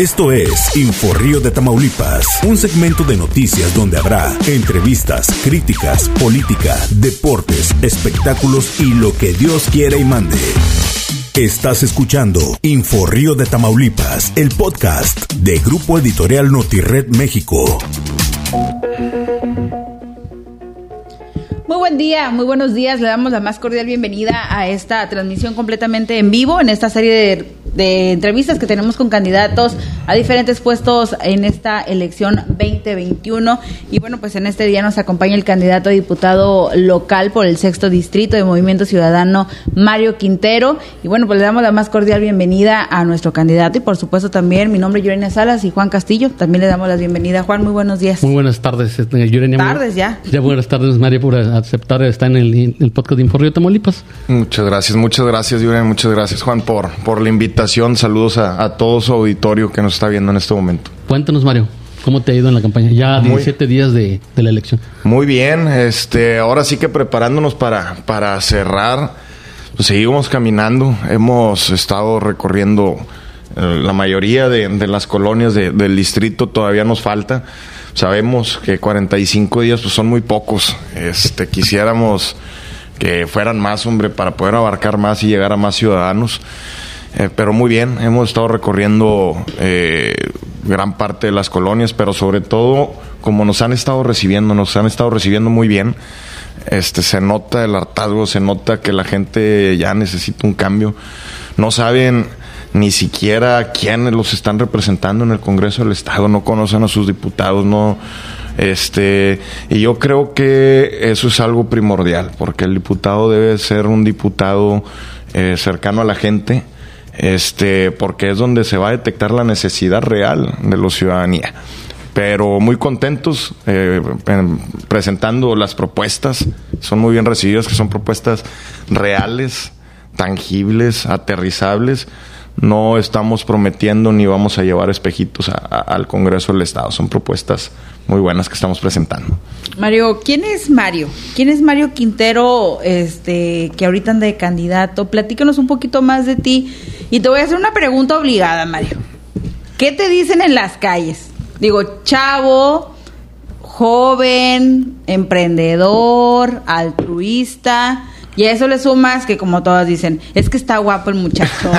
Esto es Inforrío de Tamaulipas, un segmento de noticias donde habrá entrevistas, críticas, política, deportes, espectáculos y lo que Dios quiera y mande. Estás escuchando Inforrío de Tamaulipas, el podcast de Grupo Editorial Notired México. Muy buen día, muy buenos días. Le damos la más cordial bienvenida a esta transmisión completamente en vivo, en esta serie de de entrevistas que tenemos con candidatos a diferentes puestos en esta elección 2021. Y bueno, pues en este día nos acompaña el candidato a diputado local por el sexto distrito de Movimiento Ciudadano, Mario Quintero. Y bueno, pues le damos la más cordial bienvenida a nuestro candidato y por supuesto también mi nombre es Yorena Salas y Juan Castillo. También le damos la bienvenida. Juan, muy buenos días. Muy buenas tardes, este, Yorena. Tardes ya. Ya buenas tardes, Mario, por aceptar estar en el, podcast de Inforrio Tamaulipas. Muchas gracias, muchas gracias, Yorena. Muchas gracias, Juan, por, por la invitación Saludos a, todo su auditorio que nos está viendo en este momento. Cuéntanos, Mario. ¿Cómo te ha ido en la campaña? Ya 17 días de, la elección. Muy bien, este, ahora sí que preparándonos para, para cerrar, pues seguimos caminando, hemos estado recorriendo eh, la mayoría de, las colonias del distrito, todavía nos falta. Sabemos que 45 días pues, son muy pocos. Este, quisiéramos que fueran más, hombre, para poder abarcar más y llegar a más ciudadanos. Eh, pero muy bien, hemos estado recorriendo eh, gran parte de las colonias, pero sobre todo como nos han estado recibiendo, nos han estado recibiendo muy bien. Este se nota el hartazgo, se nota que la gente ya necesita un cambio. No saben ni siquiera quiénes los están representando en el Congreso del Estado, no conocen a sus diputados, no este y yo creo que eso es algo primordial, porque el diputado debe ser un diputado eh, cercano a la gente, este, porque es donde se va a detectar la necesidad real de la ciudadanía. Pero muy contentos eh, presentando las propuestas, son muy bien recibidas, que son propuestas reales, tangibles, aterrizables. No estamos prometiendo ni vamos a llevar espejitos al Congreso del Estado, son propuestas muy buenas que estamos presentando. Mario, ¿quién es Mario? ¿Quién es Mario Quintero, este, que ahorita anda de candidato? Platícanos un poquito más de ti. Y te voy a hacer una pregunta obligada, Mario. ¿Qué te dicen en las calles? Digo, chavo, joven, emprendedor, altruista. Y eso le sumas que como todas dicen, es que está guapo el muchacho.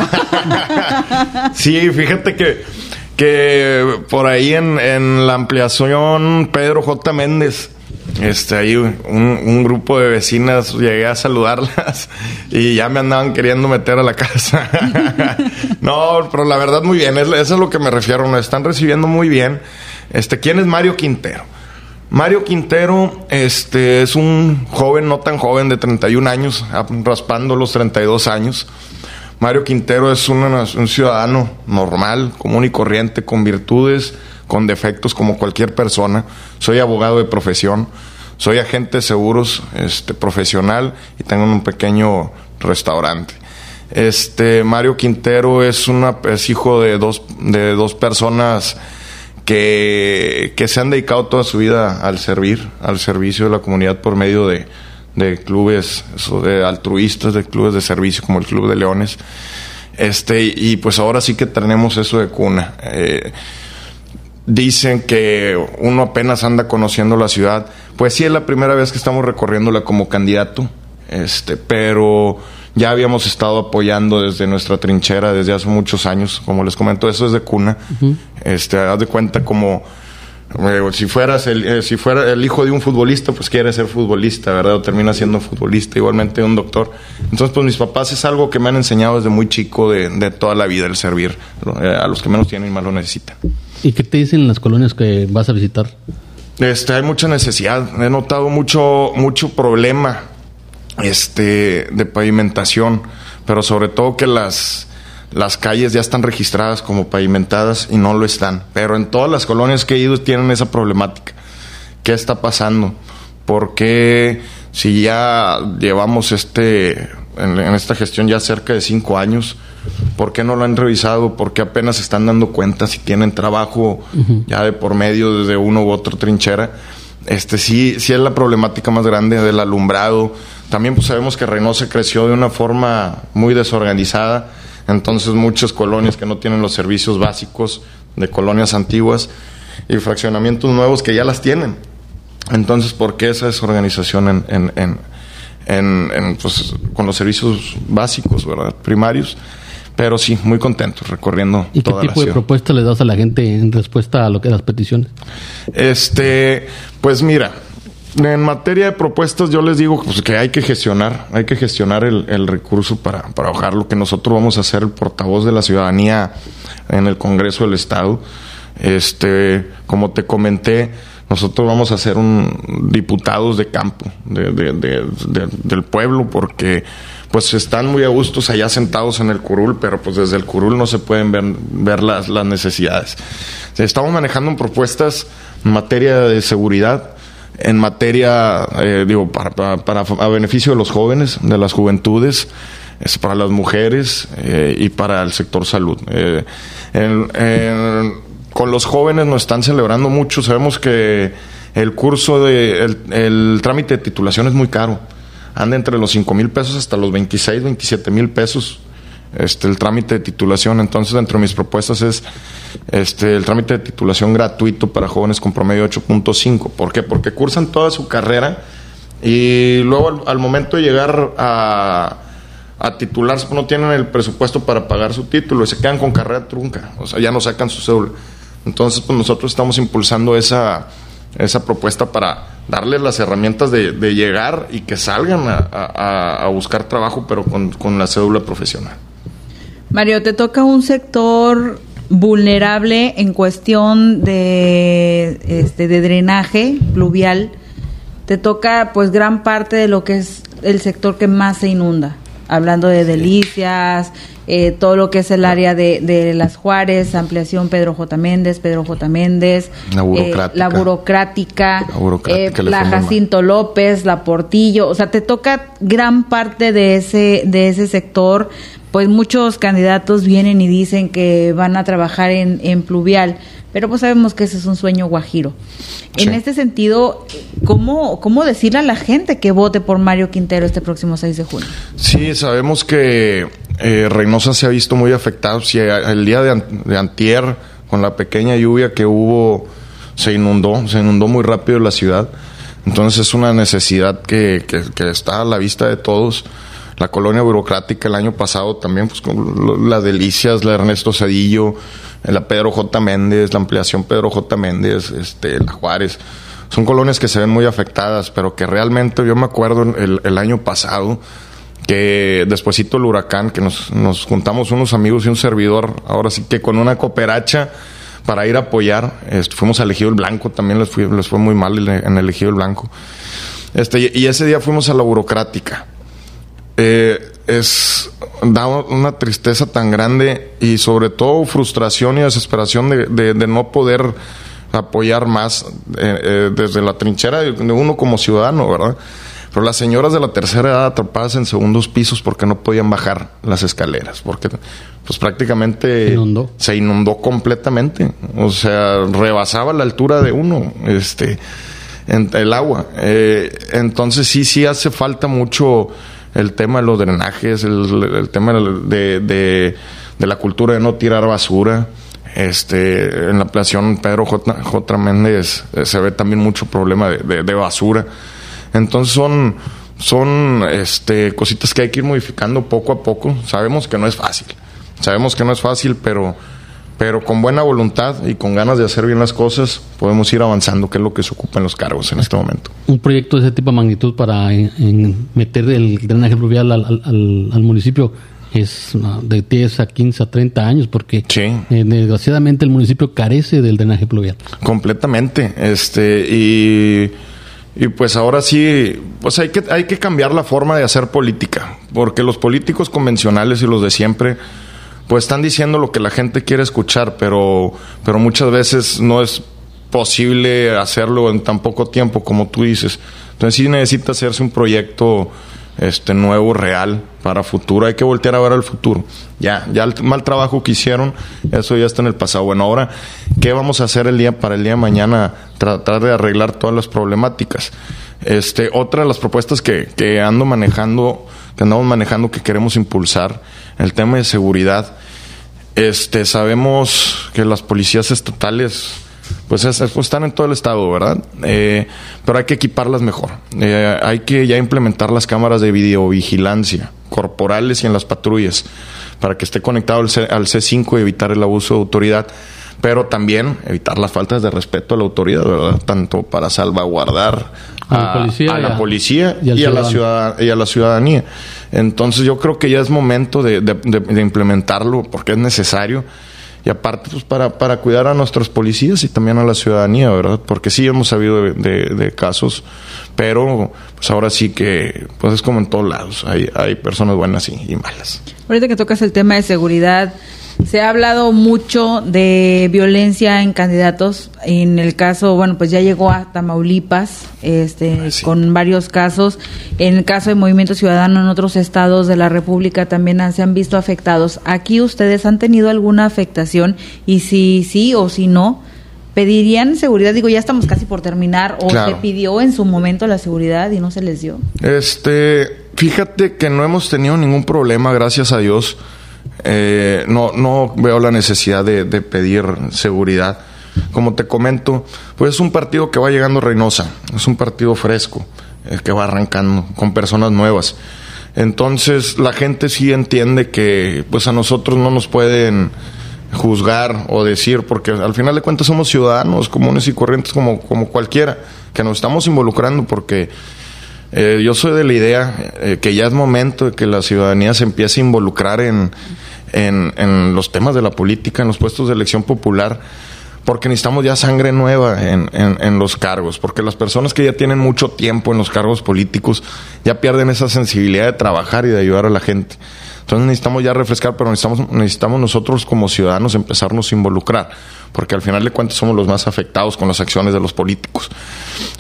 sí, fíjate que que por ahí en, en la ampliación Pedro J. Méndez, este, ahí un, grupo de vecinas llegué a saludarlas y ya me andaban queriendo meter a la casa. no, pero la verdad muy bien, eso es lo que me refiero, me están recibiendo muy bien. Este, ¿quién es Mario Quintero? Mario Quintero este, es un joven, no tan joven, de 31 años, raspando los 32 años. Mario Quintero es un ciudadano normal, común y corriente, con virtudes, con defectos como cualquier persona. Soy abogado de profesión, soy agente de seguros este, profesional y tengo un pequeño restaurante. Este Mario Quintero es una es hijo de dos de dos personas que, que se han dedicado toda su vida al servir, al servicio de la comunidad por medio de, de clubes de altruistas, de clubes de servicio como el Club de Leones. Este, y pues ahora sí que tenemos eso de cuna. Eh, dicen que uno apenas anda conociendo la ciudad. Pues sí, es la primera vez que estamos recorriéndola como candidato, este, pero ya habíamos estado apoyando desde nuestra trinchera desde hace muchos años. Como les comento, eso es de cuna. Este, haz de cuenta como si fueras el, eh, si fuera el hijo de un futbolista, pues quiere ser futbolista, ¿verdad? O termina siendo futbolista, igualmente un doctor. Entonces, pues mis papás es algo que me han enseñado desde muy chico de, de toda la vida, el servir eh, a los que menos tienen y más lo necesitan. ¿Y qué te dicen las colonias que vas a visitar? Este, hay mucha necesidad. He notado mucho, mucho problema este, de pavimentación, pero sobre todo que las las calles ya están registradas como pavimentadas y no lo están. Pero en todas las colonias que he ido tienen esa problemática. ¿Qué está pasando? ¿Por qué si ya llevamos este en, esta gestión ya cerca de cinco años, ¿por qué no lo han revisado? ¿Por qué apenas se están dando cuenta si tienen trabajo ya de por medio desde uno u otro trinchera? Este sí, sí es la problemática más grande del alumbrado. También pues sabemos que Reynosa creció de una forma muy desorganizada entonces muchas colonias que no tienen los servicios básicos de colonias antiguas y fraccionamientos nuevos que ya las tienen. Entonces, ¿por qué esa desorganización en, en, en, en pues, con los servicios básicos, ¿verdad? Primarios. Pero sí, muy contento recorriendo ¿Y qué tipo de propuestas le das a la gente en respuesta a lo que las peticiones? Este, pues mira, en materia de propuestas, yo les digo pues, que hay que gestionar, hay que gestionar el, el recurso para, para bajar lo que nosotros vamos a hacer el portavoz de la ciudadanía en el Congreso del Estado. Este, como te comenté, nosotros vamos a ser un diputados de campo de, de, del pueblo porque pues están muy a gustos allá sentados en el curul, pero pues desde el curul no se pueden ver, las, las necesidades. Estamos manejando propuestas en materia de seguridad, en materia, eh, digo, para, para, a beneficio de los jóvenes, de las juventudes, es para las mujeres eh, y para el sector salud. Eh, con los jóvenes nos están celebrando mucho. Sabemos que el curso de el, trámite de titulación es muy caro. Anda entre los 5 mil pesos hasta los 26, 27 mil pesos este, el trámite de titulación. Entonces, dentro de mis propuestas es este, el trámite de titulación gratuito para jóvenes con promedio 8.5. ¿Por qué? Porque cursan toda su carrera y luego al, momento de llegar a, a titularse pues, no tienen el presupuesto para pagar su título y se quedan con carrera trunca. O sea, ya no sacan su cédula. Entonces, pues nosotros estamos impulsando esa, esa propuesta para darles las herramientas de, llegar y que salgan a, buscar trabajo, pero con, con la cédula profesional. Mario, te toca un sector vulnerable en cuestión de, este, de drenaje pluvial. Te toca pues gran parte de lo que es el sector que más se inunda. Hablando de delicias, eh, todo lo que es el área de, las Juárez, ampliación Pedro J. Méndez, Pedro J. Méndez, la eh, burocrática, la, eh, Jacinto López, la Portillo, o sea, te toca gran parte de ese, de ese sector pues muchos candidatos vienen y dicen que van a trabajar en, en pluvial, pero pues sabemos que ese es un sueño guajiro. En este sentido, ¿cómo, ¿cómo decirle a la gente que vote por Mario Quintero este próximo 6 de junio? Sí, sabemos que eh, Reynosa se ha visto muy afectado. Si el día de, antier, con la pequeña lluvia que hubo, se inundó, se inundó muy rápido la ciudad. Entonces es una necesidad que, que, que está a la vista de todos la colonia burocrática el año pasado también, pues con las delicias, la Ernesto Cedillo, la Pedro J. Méndez, la ampliación Pedro J. Méndez, este, la Juárez. Son colonias que se ven muy afectadas, pero que realmente yo me acuerdo el, el año pasado que despuesito el huracán, que nos, nos juntamos unos amigos y un servidor, ahora sí que con una cooperacha para ir a apoyar, este, fuimos a Elegido el Blanco, también les, fue, les fue muy mal en Elegido el Blanco. Este, y ese día fuimos a la burocrática eh, es da una tristeza tan grande y sobre todo frustración y desesperación de, no poder apoyar más eh, eh, desde la trinchera de uno como ciudadano, ¿verdad? Pero las señoras de la tercera edad atrapadas en segundos pisos porque no podían bajar las escaleras, porque pues prácticamente se inundó, completamente, o sea, rebasaba la altura de uno, este, el agua. entonces sí, sí hace falta mucho el tema de los drenajes, el, tema de, de, la cultura de no tirar basura. Este, en la plación Pedro J. J. Méndez eh, se ve también mucho problema de, de, basura. Entonces son, son este, cositas que hay que ir modificando poco a poco. Sabemos que no es fácil. Sabemos que no es fácil, pero pero con buena voluntad y con ganas de hacer bien las cosas podemos ir avanzando, que es lo que se ocupa en los cargos en este momento. Un proyecto de ese tipo de magnitud para meter el drenaje fluvial al, municipio es de 10 a 15 a 30 años porque eh, desgraciadamente el municipio carece del drenaje pluvial. Completamente, este y y pues ahora sí, pues hay que hay que cambiar la forma de hacer política, porque los políticos convencionales y los de siempre pues están diciendo lo que la gente quiere escuchar, pero, pero muchas veces no es posible hacerlo en tan poco tiempo como tú dices. Entonces sí necesita hacerse un proyecto este nuevo, real, para futuro. Hay que voltear a ver al futuro. Ya, ya el mal trabajo que hicieron, eso ya está en el pasado. Bueno, ahora, ¿qué vamos a hacer el día para el día de mañana? Tratar de arreglar todas las problemáticas. Este, otra de las propuestas que, que ando manejando, que andamos manejando, que queremos impulsar, el tema de seguridad. Este, sabemos que las policías estatales pues, es, pues, están en todo el estado, ¿verdad? Eh, pero hay que equiparlas mejor. Eh, hay que ya implementar las cámaras de videovigilancia corporales y en las patrullas para que esté conectado al, C, al C5 y evitar el abuso de autoridad pero también evitar las faltas de respeto a la autoridad, ¿verdad? Tanto para salvaguardar a, la policía, y, a, la ciudad, y a la ciudadanía. Entonces yo creo que ya es momento de implementarlo porque es necesario y aparte pues para, cuidar a nuestros policías y también a la ciudadanía, ¿verdad? Porque sí hemos sabido de, casos, pero pues ahora sí que pues es como en todos lados, hay, hay personas buenas y malas. Ahorita que tocas el tema de seguridad, se ha hablado mucho de violencia en candidatos. En el caso, bueno, pues ya llegó a Tamaulipas, este, ah, con varios casos. En el caso de Movimiento Ciudadano en otros estados de la República también se han visto afectados. Aquí ustedes han tenido alguna afectación y si sí o si no, pedirían seguridad. Digo, ya estamos casi por terminar. O se pidió en su momento la seguridad y no se les dio. Este, fíjate que no hemos tenido ningún problema, gracias a Dios eh, no, no veo la necesidad de, pedir seguridad. Como te comento, pues es un partido que va llegando Reynosa, es un partido fresco, eh, que va arrancando con personas nuevas. Entonces la gente sí entiende que pues a nosotros no nos pueden juzgar o decir, porque al final de cuentas somos ciudadanos comunes y corrientes como, como cualquiera, que nos estamos involucrando porque eh, yo soy de la idea eh, que ya es momento de que la ciudadanía se empiece a involucrar en, en, los temas de la política, en los puestos de elección popular, porque necesitamos ya sangre nueva en, en, los cargos, porque las personas que ya tienen mucho tiempo en los cargos políticos ya pierden esa sensibilidad de trabajar y de ayudar a la gente. Entonces necesitamos ya refrescar, pero necesitamos, necesitamos nosotros como ciudadanos empezarnos a involucrar, porque al final de cuentas somos los más afectados con las acciones de los políticos.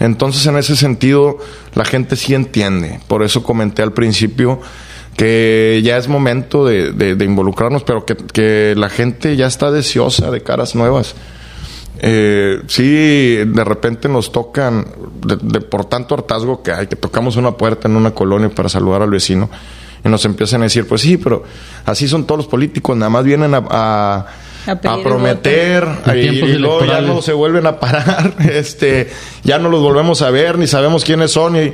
Entonces en ese sentido la gente sí entiende, por eso comenté al principio que ya es momento de, involucrarnos, pero que, la gente ya está deseosa de caras nuevas. Eh, sí, de repente nos tocan, por tanto hartazgo que hay, que tocamos una puerta en una colonia para saludar al vecino y nos empiezan a decir, pues sí, pero así son todos los políticos, nada más vienen a, a, prometer y, luego ya no se vuelven a parar, este, ya no los volvemos a ver, ni sabemos quiénes son y,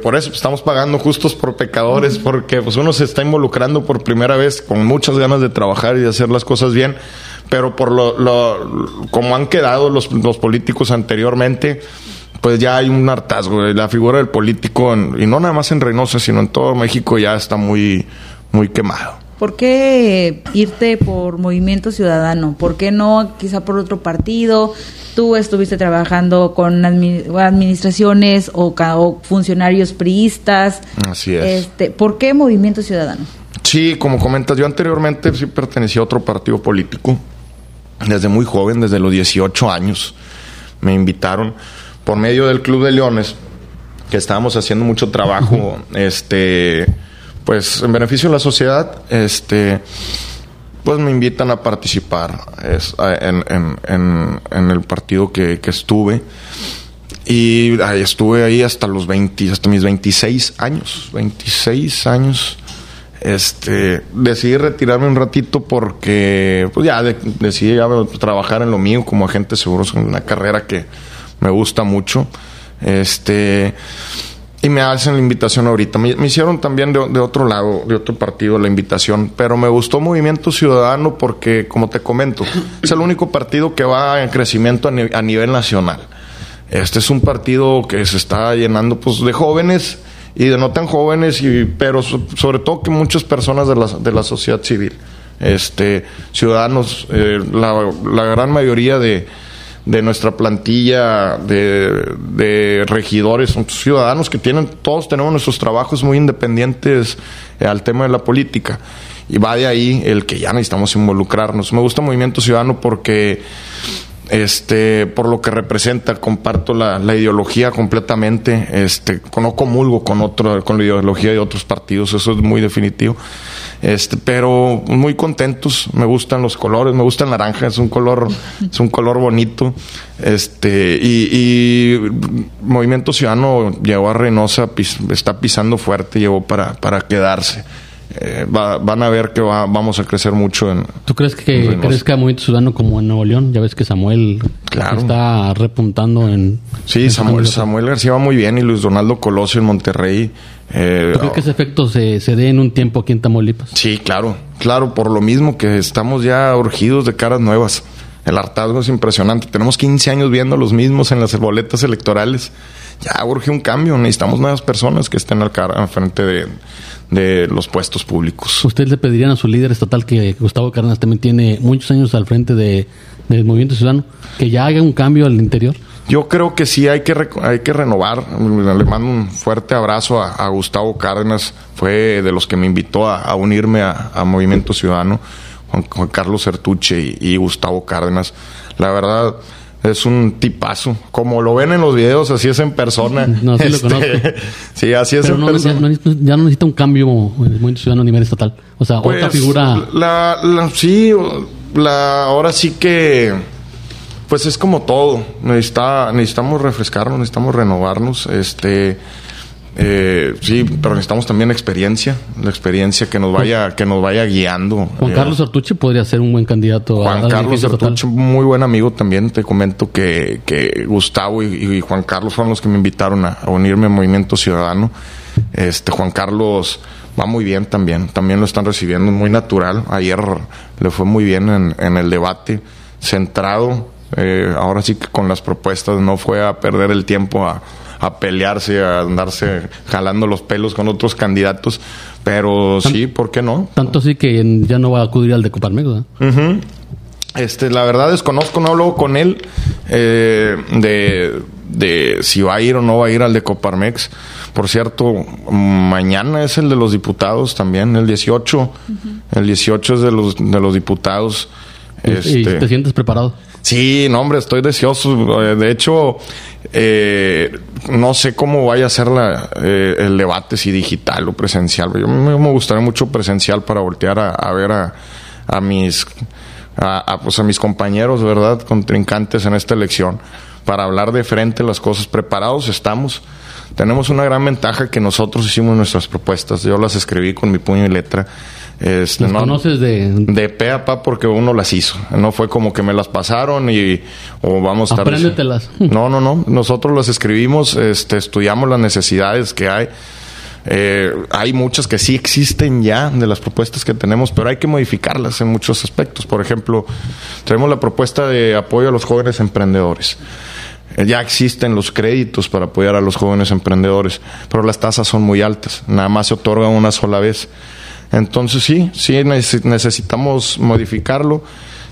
por eso estamos pagando justos por pecadores, porque pues uno se está involucrando por primera vez con muchas ganas de trabajar y de hacer las cosas bien, pero por lo, lo como han quedado los, los políticos anteriormente, pues ya hay un hartazgo. La figura del político, y no nada más en Reynosa, sino en todo México, ya está muy, muy quemado. ¿Por qué irte por Movimiento Ciudadano? ¿Por qué no quizá por otro partido? Tú estuviste trabajando con administraciones o, funcionarios priistas. Así es. Este, ¿Por qué Movimiento Ciudadano? Sí, como comentas, yo anteriormente sí pertenecía a otro partido político. Desde muy joven, desde los 18 años, me invitaron por medio del Club de Leones, que estábamos haciendo mucho trabajo, este, pues en beneficio de la sociedad, este, pues me invitan a participar en, el partido que, estuve. Y ahí estuve ahí hasta los 20, hasta mis 26 años, 26 años. Este, decidí retirarme un ratito porque, pues ya decidí trabajar en lo mío como agente seguro, en una carrera que, me gusta mucho. Este. Y me hacen la invitación ahorita. Me, hicieron también de, otro lado, de otro partido, la invitación. Pero me gustó Movimiento Ciudadano porque, como te comento, es el único partido que va en crecimiento a, nivel nacional. Este es un partido que se está llenando pues, de jóvenes y de no tan jóvenes, y, pero sobre todo que muchas personas de la, de la sociedad civil. Este, ciudadanos, eh, la gran mayoría de de nuestra plantilla de, regidores, son ciudadanos que tienen, todos tenemos nuestros trabajos muy independientes eh, al tema de la política. Y va de ahí el que ya necesitamos involucrarnos. Me gusta Movimiento Ciudadano porque este por lo que representa comparto la, ideología completamente este no comulgo con otro con la ideología de otros partidos eso es muy definitivo. Este pero muy contentos me gustan los colores me gusta el naranja es un color es un color bonito. Este y, Movimiento Ciudadano llegó a Reynosa está pisando fuerte llegó para para quedarse eh, van a ver que vamos a crecer mucho en... ¿Tú crees que crezca Movimiento Ciudadano como en Nuevo León? Ya ves que Samuel está repuntando en... Sí, Samuel, Samuel García va muy bien y Luis Donaldo Colosio en Monterrey. Eh, ¿Tú crees que ese efecto se, se dé en un tiempo aquí en Tamaulipas? Sí, claro, claro, por lo mismo que estamos ya urgidos de caras nuevas. El hartazgo es impresionante. Tenemos 15 años viendo los mismos en las boletas electorales. Ya urge un cambio. Necesitamos nuevas personas que estén al, al frente de, de los puestos públicos. ¿Usted le pedirían a su líder estatal, que Gustavo Cárdenas también tiene muchos años al frente de, del Movimiento Ciudadano, que ya haga un cambio al interior? Yo creo que sí hay que, hay que renovar. Le mando un fuerte abrazo a, Gustavo Cárdenas. Fue de los que me invitó a, unirme a, Movimiento Ciudadano. Juan, Carlos Sertuche y, y Gustavo Cárdenas. La verdad, es un tipazo. Como lo ven en los videos, así es en persona. No, sí lo este, conozco. Sí, así es en persona. Ya, no necesita un cambio muy ciudadano a nivel estatal. O sea, otra pues, figura. La, sí, la, ahora sí que. Pues es como todo. Necesita, necesitamos refrescarnos, necesitamos renovarnos. Este eh, sí, pero necesitamos también experiencia, la experiencia que nos vaya, que nos vaya guiando. Juan Carlos Artuche podría ser un buen candidato. Juan Carlos Artuche, muy buen amigo también. Te comento que, que Gustavo y, Juan Carlos fueron los que me invitaron a, unirme al Movimiento Ciudadano. Este Juan Carlos va muy bien también, también lo están recibiendo muy natural. Ayer le fue muy bien en, en el debate, centrado. Eh, ahora sí que con las propuestas no fue a perder el tiempo a a pelearse, a andarse jalando los pelos con otros candidatos. Pero sí, ¿por qué no? Tanto así que ya no va a acudir al de Coparmex, Este, la verdad desconozco, no hablo con él eh, de, de si va a ir o no va a ir al de Coparmex. Por cierto, mañana es el de los diputados también, el 18. El 18 es de los, de los diputados. ¿Y este, te sientes preparado? Sí, no, hombre, estoy deseoso. Eh, de hecho, eh, no sé cómo vaya a ser la, eh, el debate, si digital o presencial. Yo me, gustaría mucho presencial para voltear a, ver a, a mis a, pues a mis compañeros, ¿verdad? Contrincantes en esta elección, para hablar de frente las cosas. Preparados estamos. Tenemos una gran ventaja que nosotros hicimos nuestras propuestas. Yo las escribí con mi puño y letra. Este, no, conoces de...? De pe a pa porque uno las hizo. No fue como que me las pasaron y... O vamos a. Apréndetelas. No, no, no. Nosotros las escribimos, este, estudiamos las necesidades que hay. Eh, hay muchas que sí existen ya de las propuestas que tenemos, pero hay que modificarlas en muchos aspectos. Por ejemplo, tenemos la propuesta de apoyo a los jóvenes emprendedores. Eh, ya existen los créditos para apoyar a los jóvenes emprendedores, pero las tasas son muy altas. Nada más se otorgan una sola vez. Entonces sí, sí necesitamos modificarlo,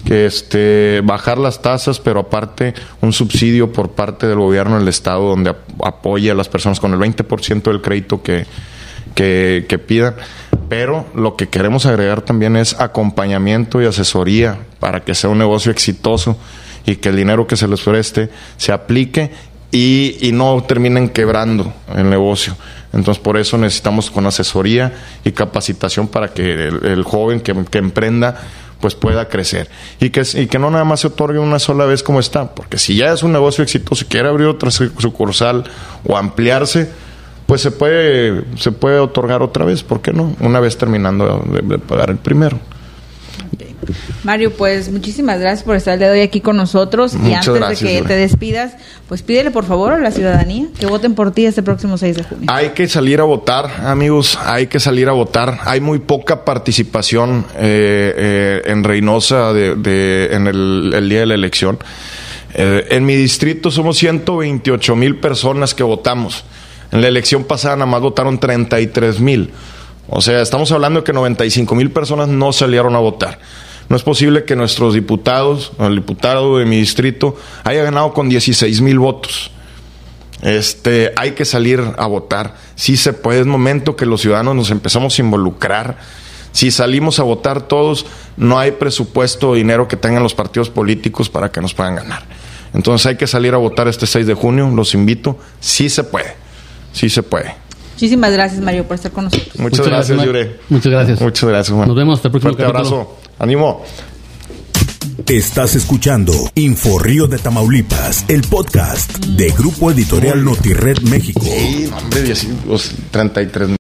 que este, bajar las tasas, pero aparte un subsidio por parte del gobierno del estado donde apoye a las personas con el 20% del crédito que, que, que pidan. Pero lo que queremos agregar también es acompañamiento y asesoría para que sea un negocio exitoso y que el dinero que se les preste se aplique y, y no terminen quebrando el negocio. Entonces, por eso necesitamos con asesoría y capacitación para que el, joven que, emprenda pues pueda crecer y que, y que no nada más se otorgue una sola vez como está, porque si ya es un negocio exitoso y quiere abrir otra sucursal o ampliarse, pues se puede, se puede otorgar otra vez, ¿por qué no? Una vez terminando de pagar el primero. Mario, pues muchísimas gracias por estar el día de hoy aquí con nosotros. y antes de que te despidas, pues pídele por favor a la ciudadanía que voten por ti este próximo 6 de junio. Hay que salir a votar, amigos, hay que salir a votar. Hay muy poca participación eh, eh, en Reynosa de, en el, día de la elección. Eh, en mi distrito somos 128 mil personas que votamos. En la elección pasada nada más votaron 33 mil. O sea, estamos hablando de que 95 mil personas no salieron a votar. No es posible que nuestros diputados, el diputado de mi distrito, haya ganado con 16 mil votos. Este, hay que salir a votar. Sí se puede, es momento que los ciudadanos nos empezamos a involucrar. Si salimos a votar todos, no hay presupuesto o dinero que tengan los partidos políticos para que nos puedan ganar. Entonces hay que salir a votar este 6 de junio, los invito. Sí se puede, sí se puede. Muchísimas gracias, Mario, por estar con nosotros. Muchas, gracias, Yure. Muchas gracias. Muchas gracias, Juan. Nos vemos hasta el próximo Fuerte abrazo. Ánimo. Estás escuchando Info Río de Tamaulipas, el podcast de Grupo Editorial Notired México. Sí, hombre, 33